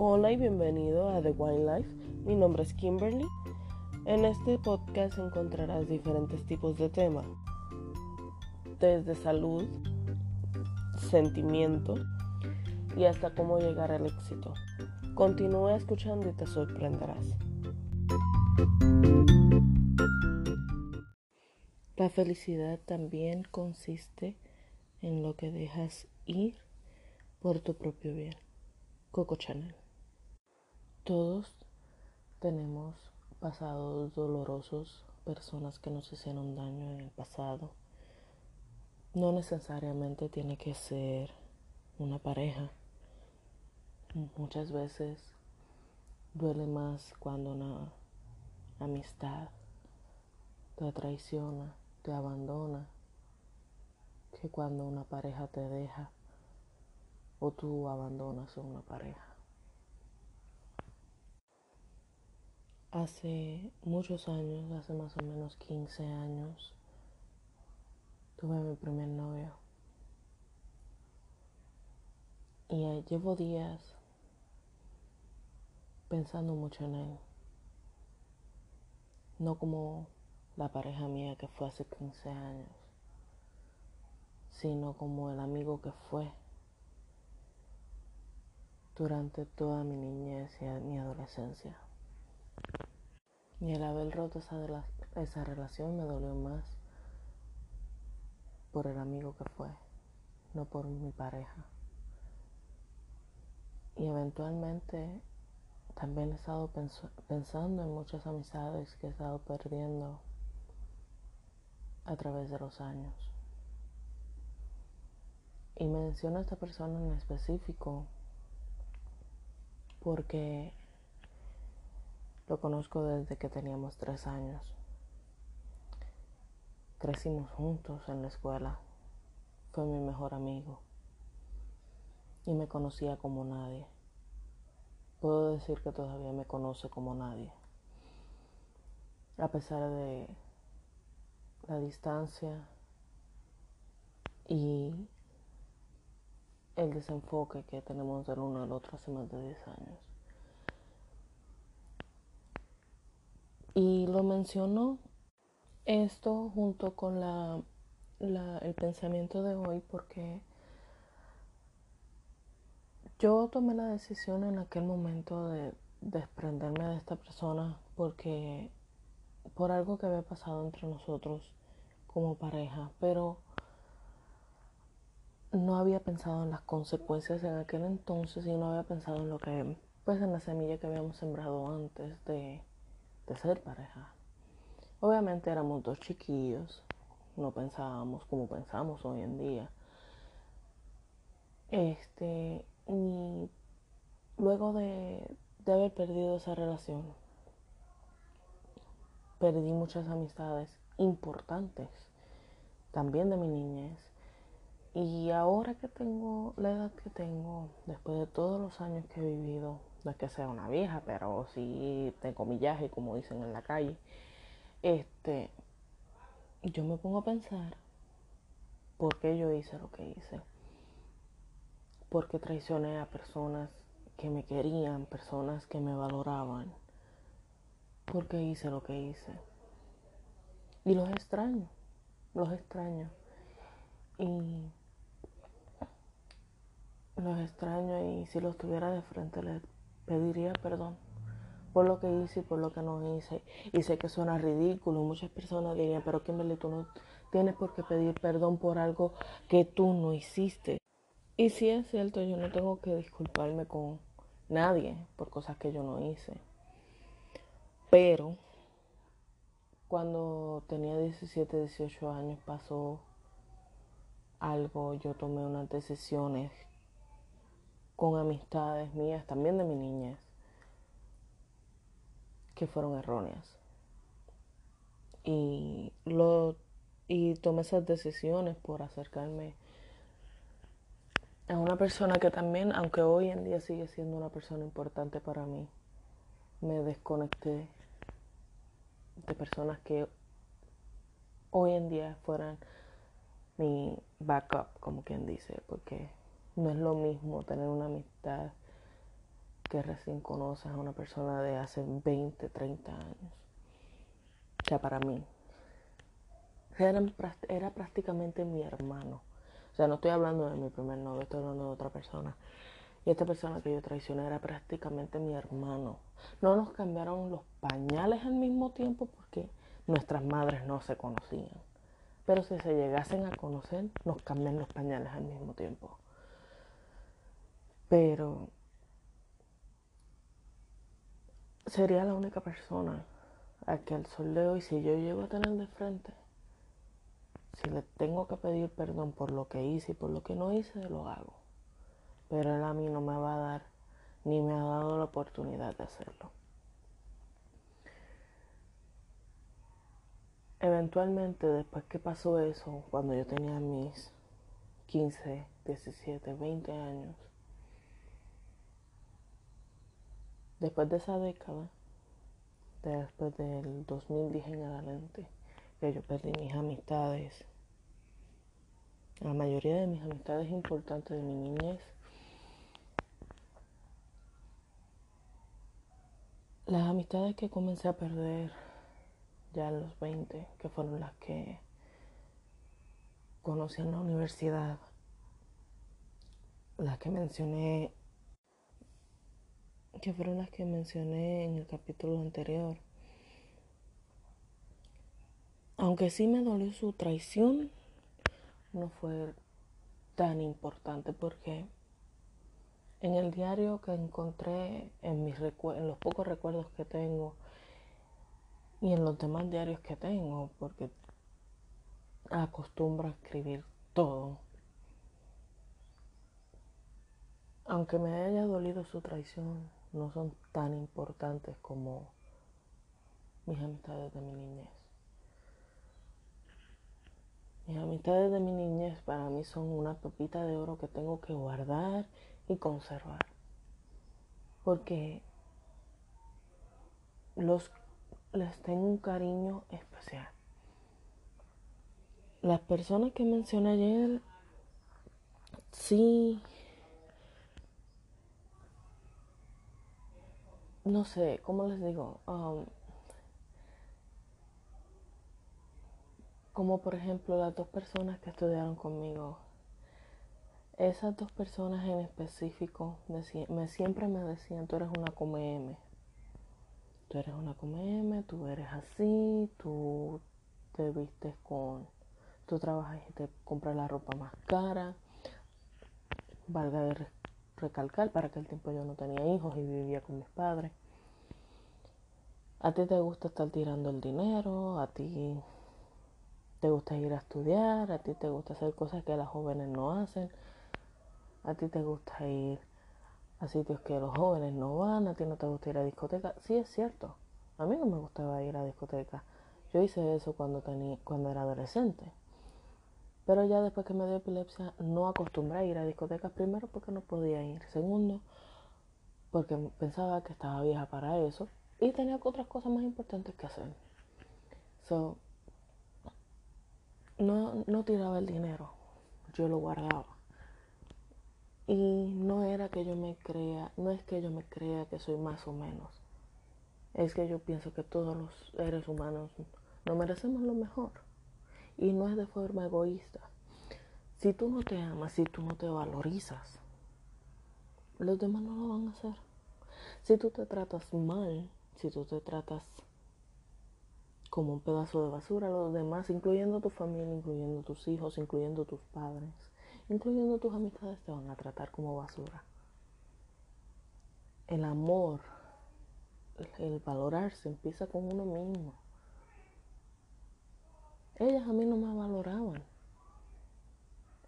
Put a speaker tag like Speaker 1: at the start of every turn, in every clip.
Speaker 1: Hola y bienvenido a The Wine Life. Mi nombre es Kimberly. En este podcast encontrarás diferentes tipos de temas, desde salud, sentimiento y hasta cómo llegar al éxito. Continúa escuchando y te sorprenderás. La felicidad también consiste en lo que dejas ir por tu propio bien. Coco Chanel. Todos tenemos pasados dolorosos, personas que nos hicieron daño en el pasado. No necesariamente tiene que ser una pareja. Muchas veces duele más cuando una amistad te traiciona, te abandona, que cuando una pareja te deja o tú abandonas a una pareja. Hace muchos años, hace más o menos 15 años, tuve mi primer novio. Y llevo días pensando mucho en él. No como la pareja mía que fue hace 15 años, sino como el amigo que fue durante toda mi niñez y mi adolescencia. Y el haber roto esa, esa relación me dolió más por el amigo que fue, no por mi pareja. Y eventualmente también he estado pensando en muchas amistades que he estado perdiendo a través de los años. Y menciono a esta persona en específico porque lo conozco desde que teníamos tres años. Crecimos juntos en la escuela. Fue mi mejor amigo. Y me conocía como nadie. Puedo decir que todavía me conoce como nadie. A pesar de la distancia y el desenfoque que tenemos del uno al otro hace más de 10 años. Y lo menciono esto junto con la, el pensamiento de hoy porque yo tomé la decisión en aquel momento de desprenderme de esta persona porque por algo que había pasado entre nosotros como pareja, pero no había pensado en las consecuencias en aquel entonces y no había pensado en lo que, pues en la semilla que habíamos sembrado antes de, de ser pareja. Obviamente éramos dos chiquillos, no pensábamos como pensamos hoy en día. Este, y luego de, de haber perdido esa relación, perdí muchas amistades importantes, también de mi niñez y ahora que tengo la edad que tengo, después de todos los años que he vivido, no es que sea una vieja, pero sí tengo millaje, como dicen en la calle, este, yo me pongo a pensar por qué yo hice lo que hice. Porque traicioné a personas que me querían, personas que me valoraban. Porque hice lo que hice. Y los extraño, los extraño. Y los extraño y si los tuviera de frente les pediría perdón por lo que hice y por lo que no hice. Y sé que suena ridículo. Muchas personas dirían, pero Kimberly, tú no tienes por qué pedir perdón por algo que tú no hiciste. Y si es cierto, yo no tengo que disculparme con nadie por cosas que yo no hice. Pero cuando tenía 17, 18 años pasó algo, yo tomé unas decisiones con amistades mías, también de mi niñez, que fueron erróneas. Y, lo, y tomé esas decisiones por acercarme a una persona que también, aunque hoy en día sigue siendo una persona importante para mí, me desconecté de personas que hoy en día fueran mi backup, como quien dice, porque no es lo mismo tener una amistad que recién conoces a una persona de hace 20, 30 años. O sea, para mí. Era, era prácticamente mi hermano. O sea, no estoy hablando de mi primer novio, estoy hablando de otra persona. Y esta persona que yo traicioné era prácticamente mi hermano. No nos cambiaron los pañales al mismo tiempo porque nuestras madres no se conocían. Pero si se llegasen a conocer, nos cambian los pañales al mismo tiempo. Pero sería la única persona a que al sol de hoy, si yo llego a tener de frente, si le tengo que pedir perdón por lo que hice y por lo que no hice, lo hago. Pero él a mí no me va a dar, ni me ha dado la oportunidad de hacerlo. Eventualmente, después que pasó eso, cuando yo tenía mis 15, 17, 20 años, después de esa década, después del 2010 en adelante, que yo perdí mis amistades, la mayoría de mis amistades importantes de mi niñez, las amistades que comencé a perder ya en los 20, que fueron las que conocí en la universidad, las que mencioné, que fueron las que mencioné en el capítulo anterior. Aunque sí me dolió su traición, no fue tan importante porque en el diario que encontré, en, mis en los pocos recuerdos que tengo, y en los demás diarios que tengo, porque acostumbro a escribir todo. Aunque me haya dolido su traición, no son tan importantes como mis amistades de mi niñez. Mis amistades de mi niñez para mí son una pepita de oro que tengo que guardar y conservar. Porque los les tengo un cariño especial. Las personas que mencioné ayer, sí, no sé, ¿cómo les digo? Um, como por ejemplo las dos personas que estudiaron conmigo. Esas dos personas en específico me, siempre me decían, tú eres una come tú eres una come tú eres así, tú te vistes con, tú trabajas y te compras la ropa más cara. Valga de recalcar, para aquel tiempo yo no tenía hijos y vivía con mis padres. A ti te gusta estar tirando el dinero, a ti te gusta ir a estudiar, a ti te gusta hacer cosas que las jóvenes no hacen, a ti te gusta ir a sitios que los jóvenes no van, a ti no te gusta ir a discoteca. Sí, es cierto. A mí no me gustaba ir a discoteca. Yo hice eso cuando, tenía, cuando era adolescente. Pero ya después que me dio epilepsia no acostumbré a ir a discotecas. Primero porque no podía ir. Segundo porque pensaba que estaba vieja para eso. Y tenía otras cosas más importantes que hacer. So, no, no tiraba el dinero. Yo lo guardaba. Y no era que yo me crea, no es que yo me crea que soy más o menos. Es que yo pienso que todos los seres humanos nos merecemos lo mejor. Y no es de forma egoísta. Si tú no te amas, si tú no te valorizas, los demás no lo van a hacer. Si tú te tratas mal, si tú te tratas como un pedazo de basura, los demás, incluyendo tu familia, incluyendo tus hijos, incluyendo tus padres, incluyendo tus amistades, te van a tratar como basura. El amor, el valorarse empieza con uno mismo. Ellas a mí no me valoraban.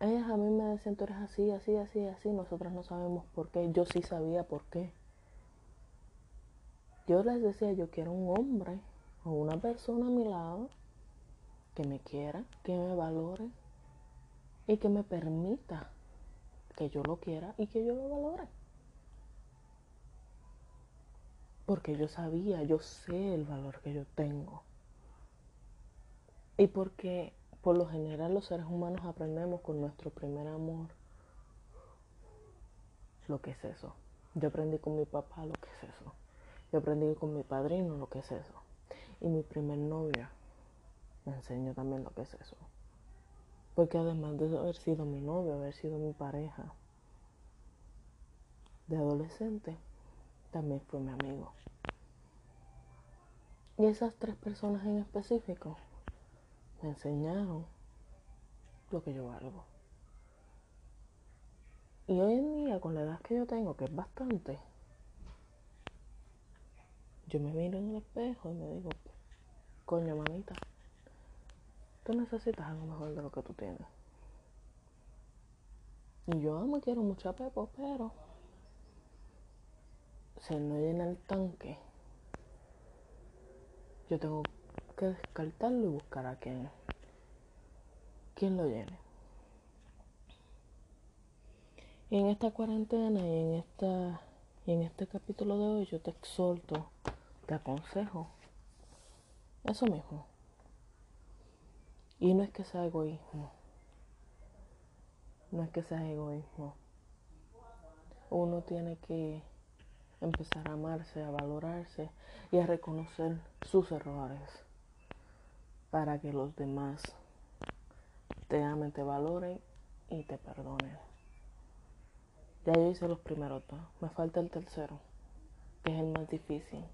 Speaker 1: Ellas a mí me decían, tú eres así, así, así, así. Nosotras no sabemos por qué. Yo sí sabía por qué. Yo les decía, yo quiero un hombre o una persona a mi lado que me quiera, que me valore, y que me permita que yo lo quiera y que yo lo valore. Porque yo sabía, yo sé el valor que yo tengo. Y porque por lo general los seres humanos aprendemos con nuestro primer amor lo que es eso. Yo aprendí con mi papá lo que es eso. Yo aprendí con mi padrino lo que es eso. Y mi primer novia me enseñó también lo que es eso. Porque además de haber sido mi novio, haber sido mi pareja de adolescente, también fue mi amigo. Y esas tres personas en específico me enseñaron lo que yo valgo. Y hoy en día, con la edad que yo tengo, que es bastante, yo me miro en el espejo y me digo, coño, mamita, tú necesitas algo mejor de lo que tú tienes. Y yo me quiero mucho a Pepo, pero si no llena el tanque, yo tengo que descartarlo y buscar a quien, quien lo llene. Y en esta cuarentena y en esta y en este capítulo de hoy yo te exhorto, te aconsejo eso mismo. Y no es que sea egoísmo. No es que sea egoísmo. Uno tiene que empezar a amarse, a valorarse y a reconocer sus errores para que los demás te amen, te valoren y te perdonen. Ya yo hice los primeros dos, me falta el tercero, que es el más difícil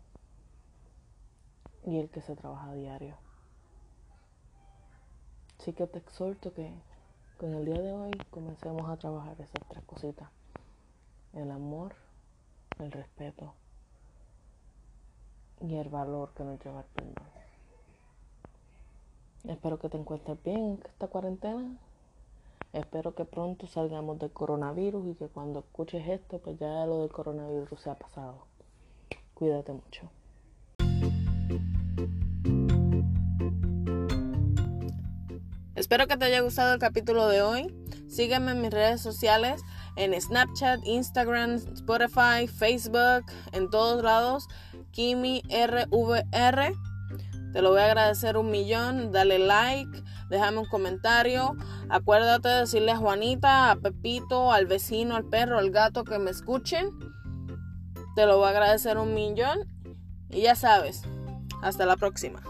Speaker 1: y el que se trabaja a diario. Así que te exhorto que con el día de hoy comencemos a trabajar esas tres cositas. El amor, el respeto y el valor que nos lleva el perdón. Espero que te encuentres bien en esta cuarentena. Espero que pronto salgamos del coronavirus y que cuando escuches esto, pues ya lo del coronavirus se ha pasado. Cuídate mucho.
Speaker 2: Espero que te haya gustado el capítulo de hoy. Sígueme en mis redes sociales, en Snapchat, Instagram, Spotify, Facebook, en todos lados. Kimi RVR. Te lo voy a agradecer un millón. Dale like, déjame un comentario. Acuérdate de decirle a Juanita, a Pepito, al vecino, al perro, al gato que me escuchen. Te lo voy a agradecer un millón. Y ya sabes, hasta la próxima.